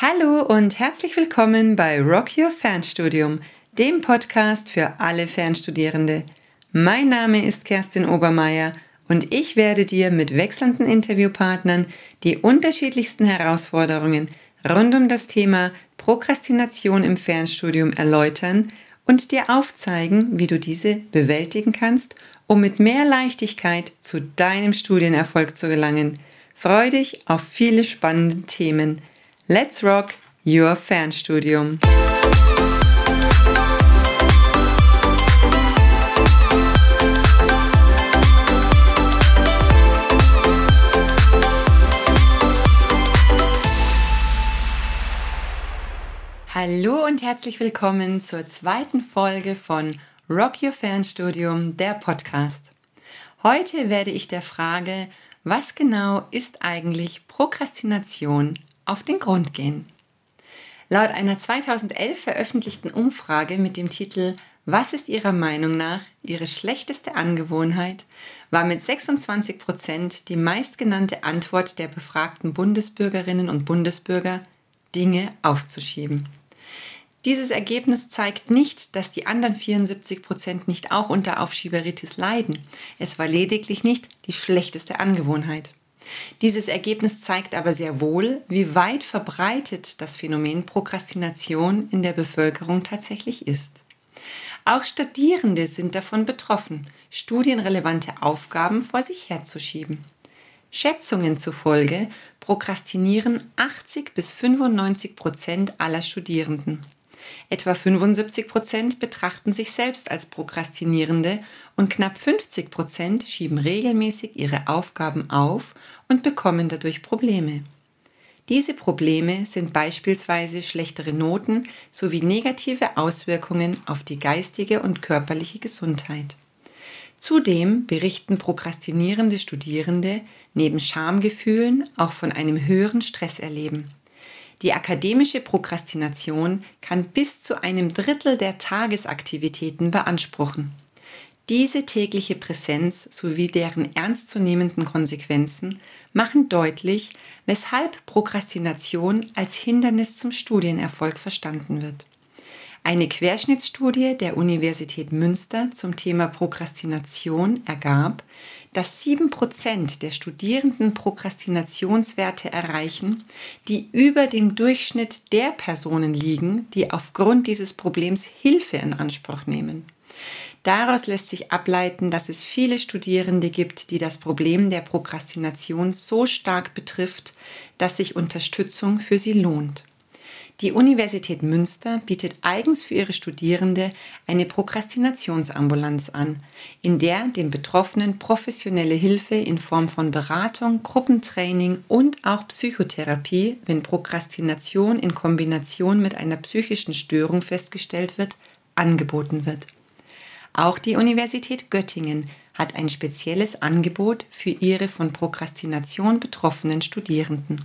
Hallo und herzlich willkommen bei Rock Your Fernstudium, dem Podcast für alle Fernstudierende. Mein Name ist Kerstin Obermeier und ich werde dir mit wechselnden Interviewpartnern die unterschiedlichsten Herausforderungen rund um das Thema Prokrastination im Fernstudium erläutern und dir aufzeigen, wie du diese bewältigen kannst, um mit mehr Leichtigkeit zu deinem Studienerfolg zu gelangen. Freu dich auf viele spannende Themen. Let's Rock Your Fernstudium. Hallo und herzlich willkommen zur zweiten Folge von Rock Your Fernstudium, der Podcast. Heute werde ich der Frage, was genau ist eigentlich Prokrastination auf den Grund gehen. Laut einer 2011 veröffentlichten Umfrage mit dem Titel Was ist Ihrer Meinung nach Ihre schlechteste Angewohnheit war mit 26 Prozent die meistgenannte Antwort der befragten Bundesbürgerinnen und Bundesbürger, Dinge aufzuschieben. Dieses Ergebnis zeigt nicht, dass die anderen 74 Prozent nicht auch unter Aufschieberitis leiden. Es war lediglich nicht die schlechteste Angewohnheit. Dieses Ergebnis zeigt aber sehr wohl, wie weit verbreitet das Phänomen Prokrastination in der Bevölkerung tatsächlich ist. Auch Studierende sind davon betroffen, studienrelevante Aufgaben vor sich herzuschieben. Schätzungen zufolge prokrastinieren 80 bis 95 Prozent aller Studierenden. Etwa 75 Prozent betrachten sich selbst als Prokrastinierende und knapp 50 Prozent schieben regelmäßig ihre Aufgaben auf und bekommen dadurch Probleme. Diese Probleme sind beispielsweise schlechtere Noten sowie negative Auswirkungen auf die geistige und körperliche Gesundheit. Zudem berichten prokrastinierende Studierende neben Schamgefühlen auch von einem höheren Stresserleben. Die akademische Prokrastination kann bis zu einem Drittel der Tagesaktivitäten beanspruchen. Diese tägliche Präsenz sowie deren ernstzunehmenden Konsequenzen machen deutlich, weshalb Prokrastination als Hindernis zum Studienerfolg verstanden wird. Eine Querschnittsstudie der Universität Münster zum Thema Prokrastination ergab, dass 7% der Studierenden Prokrastinationswerte erreichen, die über dem Durchschnitt der Personen liegen, die aufgrund dieses Problems Hilfe in Anspruch nehmen. Daraus lässt sich ableiten, dass es viele Studierende gibt, die das Problem der Prokrastination so stark betrifft, dass sich Unterstützung für sie lohnt. Die Universität Münster bietet eigens für ihre Studierende eine Prokrastinationsambulanz an, in der den Betroffenen professionelle Hilfe in Form von Beratung, Gruppentraining und auch Psychotherapie, wenn Prokrastination in Kombination mit einer psychischen Störung festgestellt wird, angeboten wird. Auch die Universität Göttingen hat ein spezielles Angebot für ihre von Prokrastination betroffenen Studierenden.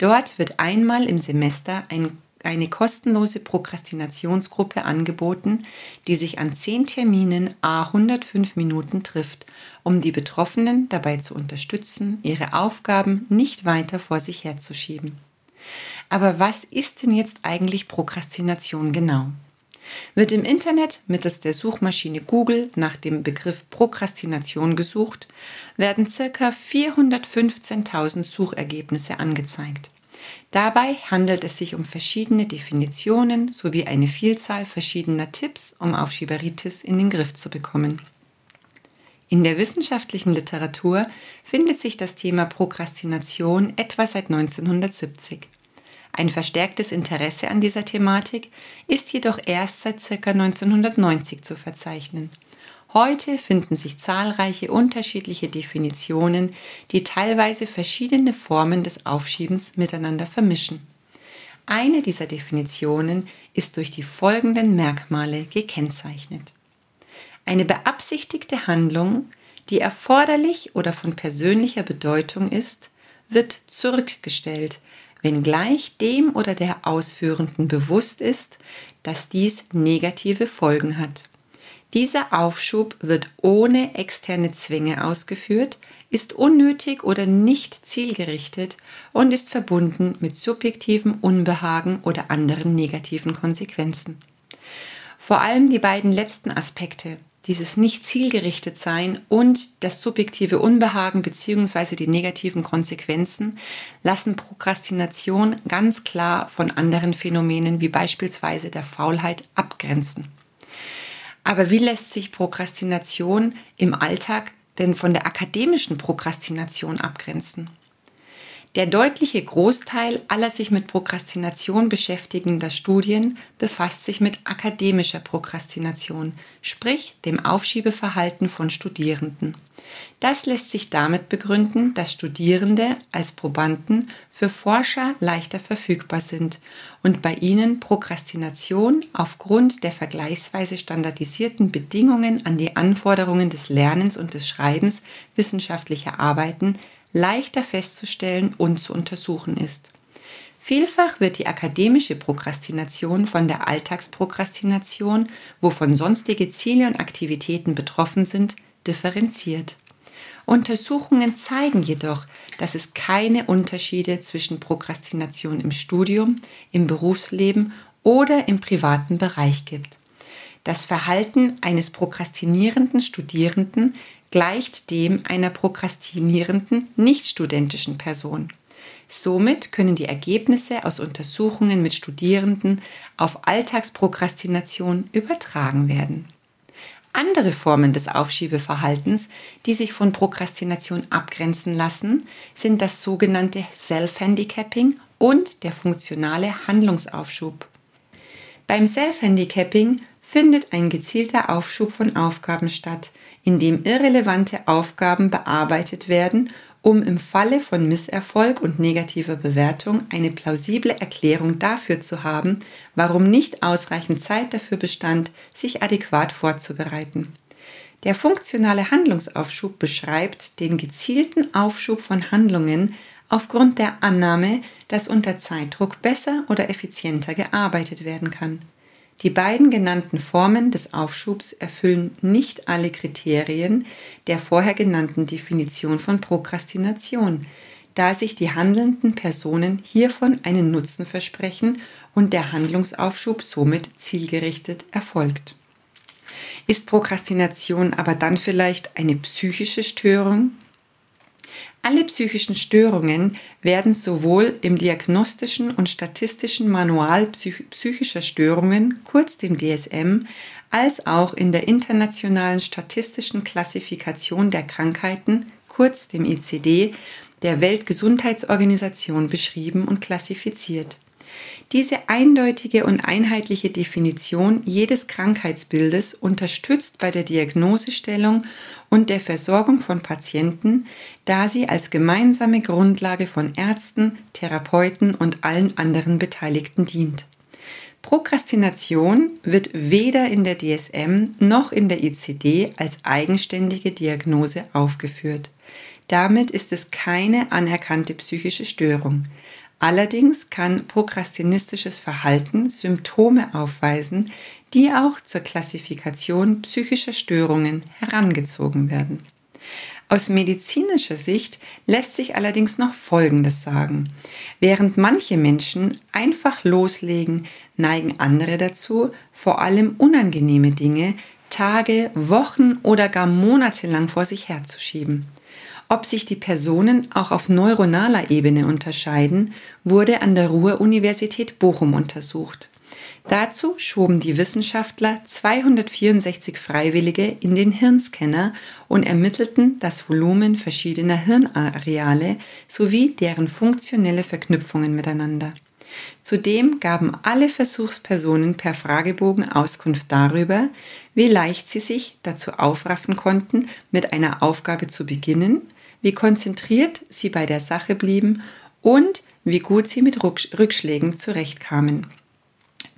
Dort wird einmal im Semester ein, eine kostenlose Prokrastinationsgruppe angeboten, die sich an zehn Terminen a 105 Minuten trifft, um die Betroffenen dabei zu unterstützen, ihre Aufgaben nicht weiter vor sich herzuschieben. Aber was ist denn jetzt eigentlich Prokrastination genau? Wird im Internet mittels der Suchmaschine Google nach dem Begriff Prokrastination gesucht, werden ca. 415.000 Suchergebnisse angezeigt. Dabei handelt es sich um verschiedene Definitionen sowie eine Vielzahl verschiedener Tipps, um Aufschieberitis in den Griff zu bekommen. In der wissenschaftlichen Literatur findet sich das Thema Prokrastination etwa seit 1970. Ein verstärktes Interesse an dieser Thematik ist jedoch erst seit ca. 1990 zu verzeichnen. Heute finden sich zahlreiche unterschiedliche Definitionen, die teilweise verschiedene Formen des Aufschiebens miteinander vermischen. Eine dieser Definitionen ist durch die folgenden Merkmale gekennzeichnet. Eine beabsichtigte Handlung, die erforderlich oder von persönlicher Bedeutung ist, wird zurückgestellt, wenngleich dem oder der Ausführenden bewusst ist, dass dies negative Folgen hat. Dieser Aufschub wird ohne externe Zwänge ausgeführt, ist unnötig oder nicht zielgerichtet und ist verbunden mit subjektivem Unbehagen oder anderen negativen Konsequenzen. Vor allem die beiden letzten Aspekte, dieses nicht zielgerichtet sein und das subjektive Unbehagen bzw. die negativen Konsequenzen lassen Prokrastination ganz klar von anderen Phänomenen wie beispielsweise der Faulheit abgrenzen. Aber wie lässt sich Prokrastination im Alltag denn von der akademischen Prokrastination abgrenzen? Der deutliche Großteil aller sich mit Prokrastination beschäftigender Studien befasst sich mit akademischer Prokrastination, sprich dem Aufschiebeverhalten von Studierenden. Das lässt sich damit begründen, dass Studierende als Probanden für Forscher leichter verfügbar sind und bei ihnen Prokrastination aufgrund der vergleichsweise standardisierten Bedingungen an die Anforderungen des Lernens und des Schreibens wissenschaftlicher Arbeiten leichter festzustellen und zu untersuchen ist. Vielfach wird die akademische Prokrastination von der Alltagsprokrastination, wovon sonstige Ziele und Aktivitäten betroffen sind, differenziert. Untersuchungen zeigen jedoch, dass es keine Unterschiede zwischen Prokrastination im Studium, im Berufsleben oder im privaten Bereich gibt. Das Verhalten eines prokrastinierenden Studierenden gleicht dem einer prokrastinierenden nichtstudentischen Person. Somit können die Ergebnisse aus Untersuchungen mit Studierenden auf Alltagsprokrastination übertragen werden. Andere Formen des Aufschiebeverhaltens, die sich von Prokrastination abgrenzen lassen, sind das sogenannte Self-Handicapping und der funktionale Handlungsaufschub. Beim Self-Handicapping findet ein gezielter Aufschub von Aufgaben statt, in dem irrelevante Aufgaben bearbeitet werden, um im Falle von Misserfolg und negativer Bewertung eine plausible Erklärung dafür zu haben, warum nicht ausreichend Zeit dafür bestand, sich adäquat vorzubereiten. Der funktionale Handlungsaufschub beschreibt den gezielten Aufschub von Handlungen aufgrund der Annahme, dass unter Zeitdruck besser oder effizienter gearbeitet werden kann. Die beiden genannten Formen des Aufschubs erfüllen nicht alle Kriterien der vorher genannten Definition von Prokrastination, da sich die handelnden Personen hiervon einen Nutzen versprechen und der Handlungsaufschub somit zielgerichtet erfolgt. Ist Prokrastination aber dann vielleicht eine psychische Störung? Alle psychischen Störungen werden sowohl im Diagnostischen und Statistischen Manual psychischer Störungen, kurz dem DSM, als auch in der Internationalen Statistischen Klassifikation der Krankheiten, kurz dem ICD, der Weltgesundheitsorganisation beschrieben und klassifiziert. Diese eindeutige und einheitliche Definition jedes Krankheitsbildes unterstützt bei der Diagnosestellung und der Versorgung von Patienten, da sie als gemeinsame Grundlage von Ärzten, Therapeuten und allen anderen Beteiligten dient. Prokrastination wird weder in der DSM noch in der ICD als eigenständige Diagnose aufgeführt. Damit ist es keine anerkannte psychische Störung. Allerdings kann prokrastinistisches Verhalten Symptome aufweisen, die auch zur Klassifikation psychischer Störungen herangezogen werden. Aus medizinischer Sicht lässt sich allerdings noch Folgendes sagen. Während manche Menschen einfach loslegen, neigen andere dazu, vor allem unangenehme Dinge Tage, Wochen oder gar Monate lang vor sich herzuschieben. Ob sich die Personen auch auf neuronaler Ebene unterscheiden, wurde an der Ruhr-Universität Bochum untersucht. Dazu schoben die Wissenschaftler 264 Freiwillige in den Hirnscanner und ermittelten das Volumen verschiedener Hirnareale sowie deren funktionelle Verknüpfungen miteinander. Zudem gaben alle Versuchspersonen per Fragebogen Auskunft darüber, wie leicht sie sich dazu aufraffen konnten, mit einer Aufgabe zu beginnen, wie konzentriert sie bei der Sache blieben und wie gut sie mit Rückschlägen zurechtkamen.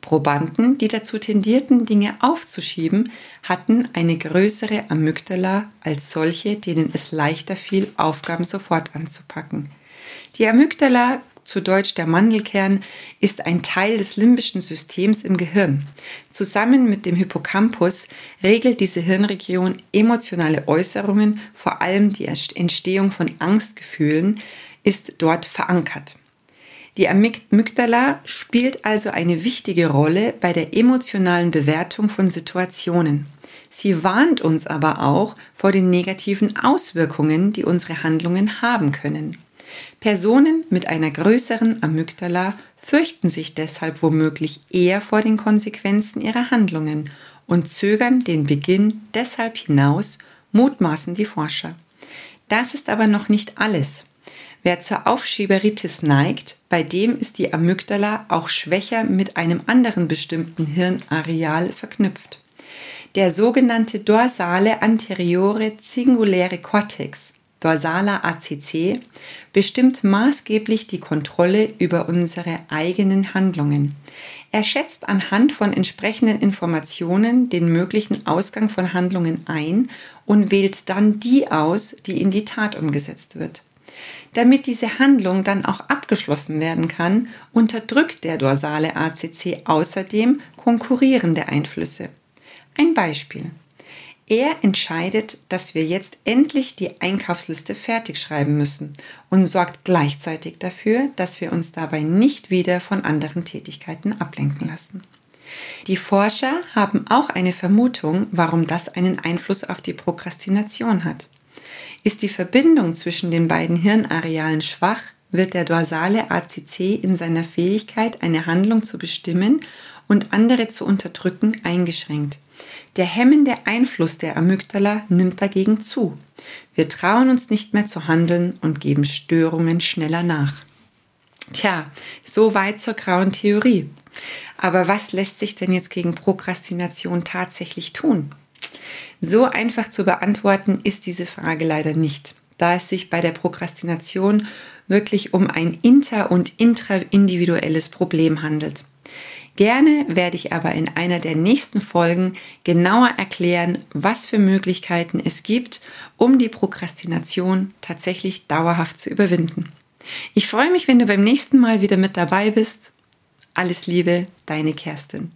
Probanden, die dazu tendierten, Dinge aufzuschieben, hatten eine größere Amygdala als solche, denen es leichter fiel, Aufgaben sofort anzupacken. Die Amygdala zu Deutsch der Mandelkern, ist ein Teil des limbischen Systems im Gehirn. Zusammen mit dem Hippocampus regelt diese Hirnregion emotionale Äußerungen, vor allem die Entstehung von Angstgefühlen ist dort verankert. Die Amygdala spielt also eine wichtige Rolle bei der emotionalen Bewertung von Situationen. Sie warnt uns aber auch vor den negativen Auswirkungen, die unsere Handlungen haben können. Personen mit einer größeren Amygdala fürchten sich deshalb womöglich eher vor den Konsequenzen ihrer Handlungen und zögern den Beginn deshalb hinaus, mutmaßen die Forscher. Das ist aber noch nicht alles. Wer zur Aufschieberitis neigt, bei dem ist die Amygdala auch schwächer mit einem anderen bestimmten Hirnareal verknüpft. Der sogenannte dorsale anteriore singuläre Cortex, dorsaler ACC, bestimmt maßgeblich die Kontrolle über unsere eigenen Handlungen. Er schätzt anhand von entsprechenden Informationen den möglichen Ausgang von Handlungen ein und wählt dann die aus, die in die Tat umgesetzt wird. Damit diese Handlung dann auch abgeschlossen werden kann, unterdrückt der dorsale ACC außerdem konkurrierende Einflüsse. Ein Beispiel. Er entscheidet, dass wir jetzt endlich die Einkaufsliste fertig schreiben müssen und sorgt gleichzeitig dafür, dass wir uns dabei nicht wieder von anderen Tätigkeiten ablenken lassen. Die Forscher haben auch eine Vermutung, warum das einen Einfluss auf die Prokrastination hat. Ist die Verbindung zwischen den beiden Hirnarealen schwach, wird der dorsale ACC in seiner Fähigkeit, eine Handlung zu bestimmen und andere zu unterdrücken, eingeschränkt. Der hemmende Einfluss der Amygdala nimmt dagegen zu. Wir trauen uns nicht mehr zu handeln und geben Störungen schneller nach. Tja, so weit zur grauen Theorie. Aber was lässt sich denn jetzt gegen Prokrastination tatsächlich tun? So einfach zu beantworten ist diese Frage leider nicht, da es sich bei der Prokrastination wirklich um ein inter- und intraindividuelles Problem handelt. Gerne werde ich aber in einer der nächsten Folgen genauer erklären, was für Möglichkeiten es gibt, um die Prokrastination tatsächlich dauerhaft zu überwinden. Ich freue mich, wenn du beim nächsten Mal wieder mit dabei bist. Alles Liebe, deine Kerstin.